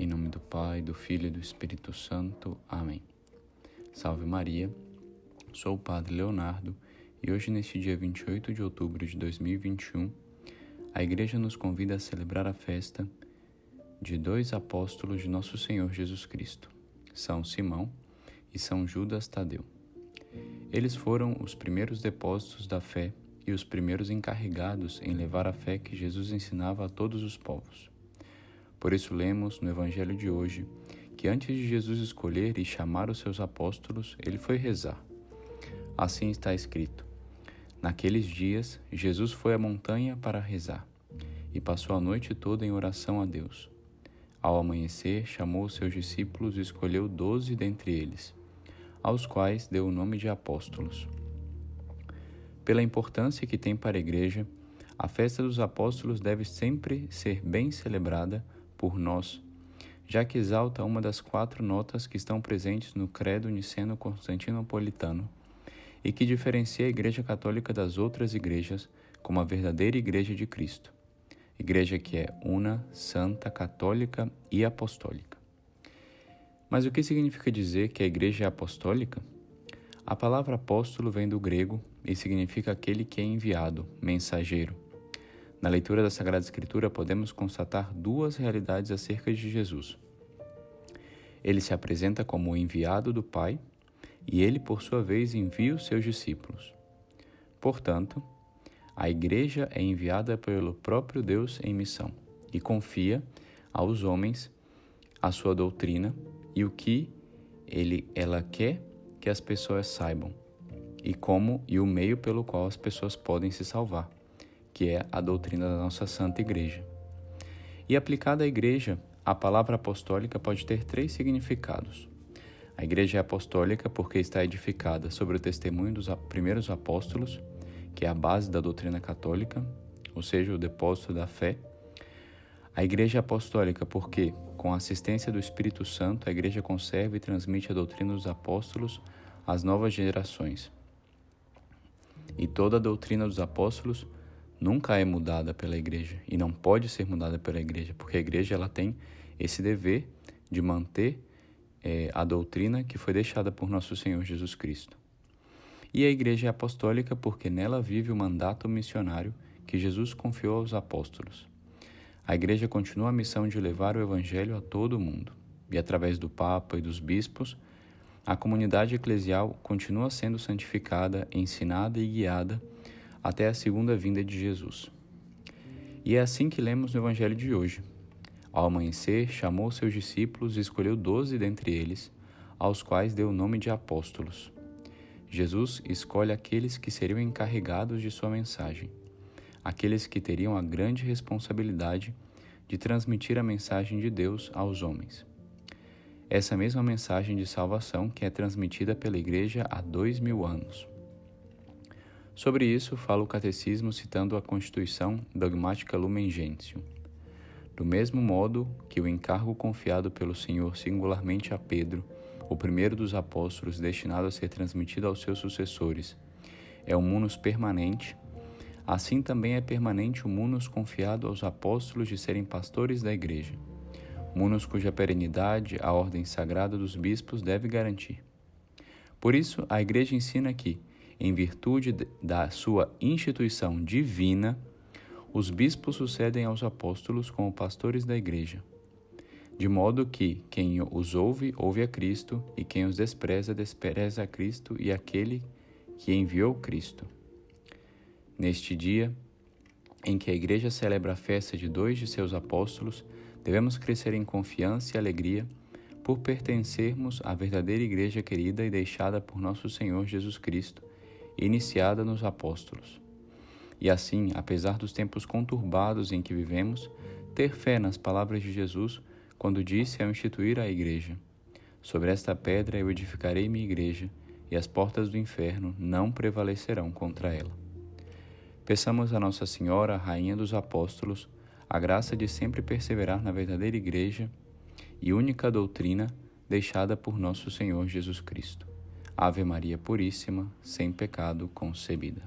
Em nome do Pai, do Filho e do Espírito Santo. Amém. Salve Maria, sou o Padre Leonardo e hoje, neste dia 28 de outubro de 2021, a Igreja nos convida a celebrar a festa de dois apóstolos de Nosso Senhor Jesus Cristo, São Simão e São Judas Tadeu. Eles foram os primeiros depósitos da fé e os primeiros encarregados em levar a fé que Jesus ensinava a todos os povos. Por isso, lemos no Evangelho de hoje que antes de Jesus escolher e chamar os seus apóstolos, ele foi rezar. Assim está escrito: Naqueles dias, Jesus foi à montanha para rezar e passou a noite toda em oração a Deus. Ao amanhecer, chamou os seus discípulos e escolheu doze dentre eles, aos quais deu o nome de apóstolos. Pela importância que tem para a Igreja, a festa dos apóstolos deve sempre ser bem celebrada por nós, já que exalta uma das quatro notas que estão presentes no Credo Niceno-Constantinopolitano e que diferencia a Igreja Católica das outras igrejas como a verdadeira Igreja de Cristo, igreja que é una, santa, católica e apostólica. Mas o que significa dizer que a igreja é apostólica? A palavra apóstolo vem do grego e significa aquele que é enviado, mensageiro. Na leitura da Sagrada Escritura, podemos constatar duas realidades acerca de Jesus. Ele se apresenta como o enviado do Pai e ele, por sua vez, envia os seus discípulos. Portanto, a Igreja é enviada pelo próprio Deus em missão e confia aos homens a sua doutrina e o que ele, ela quer que as pessoas saibam e como e o meio pelo qual as pessoas podem se salvar que é a doutrina da nossa Santa Igreja. E aplicada à Igreja, a palavra apostólica pode ter três significados. A Igreja é apostólica porque está edificada sobre o testemunho dos primeiros apóstolos, que é a base da doutrina católica, ou seja, o depósito da fé. A Igreja é apostólica porque, com a assistência do Espírito Santo, a Igreja conserva e transmite a doutrina dos apóstolos às novas gerações. E toda a doutrina dos apóstolos nunca é mudada pela igreja e não pode ser mudada pela igreja, porque a igreja ela tem esse dever de manter é, a doutrina que foi deixada por nosso Senhor Jesus Cristo. E a igreja é apostólica porque nela vive o mandato missionário que Jesus confiou aos apóstolos. A igreja continua a missão de levar o evangelho a todo o mundo, e através do Papa e dos bispos, a comunidade eclesial continua sendo santificada, ensinada e guiada até a segunda vinda de Jesus. E é assim que lemos no Evangelho de hoje. Ao amanhecer, chamou seus discípulos e escolheu doze dentre eles, aos quais deu o nome de apóstolos. Jesus escolhe aqueles que seriam encarregados de sua mensagem, aqueles que teriam a grande responsabilidade de transmitir a mensagem de Deus aos homens. Essa mesma mensagem de salvação que é transmitida pela Igreja há dois mil anos. Sobre isso fala o Catecismo citando a Constituição Dogmática Lumen Gentium. Do mesmo modo que o encargo confiado pelo Senhor singularmente a Pedro, o primeiro dos apóstolos destinado a ser transmitido aos seus sucessores, é o munus permanente, assim também é permanente o munus confiado aos apóstolos de serem pastores da Igreja, munus cuja perenidade a ordem sagrada dos bispos deve garantir. Por isso, a Igreja ensina que, em virtude da sua instituição divina, os bispos sucedem aos apóstolos como pastores da igreja. De modo que quem os ouve, ouve a Cristo, e quem os despreza, despreza a Cristo e aquele que enviou Cristo. Neste dia, em que a Igreja celebra a festa de dois de seus apóstolos, devemos crescer em confiança e alegria por pertencermos à verdadeira Igreja querida e deixada por nosso Senhor Jesus Cristo, iniciada nos apóstolos. E assim, apesar dos tempos conturbados em que vivemos, ter fé nas palavras de Jesus quando disse ao instituir a igreja: Sobre esta pedra eu edificarei minha igreja, e as portas do inferno não prevalecerão contra ela. Peçamos a Nossa Senhora, Rainha dos Apóstolos, a graça de sempre perseverar na verdadeira igreja e única doutrina deixada por nosso Senhor Jesus Cristo. Ave Maria Puríssima, sem pecado concebida.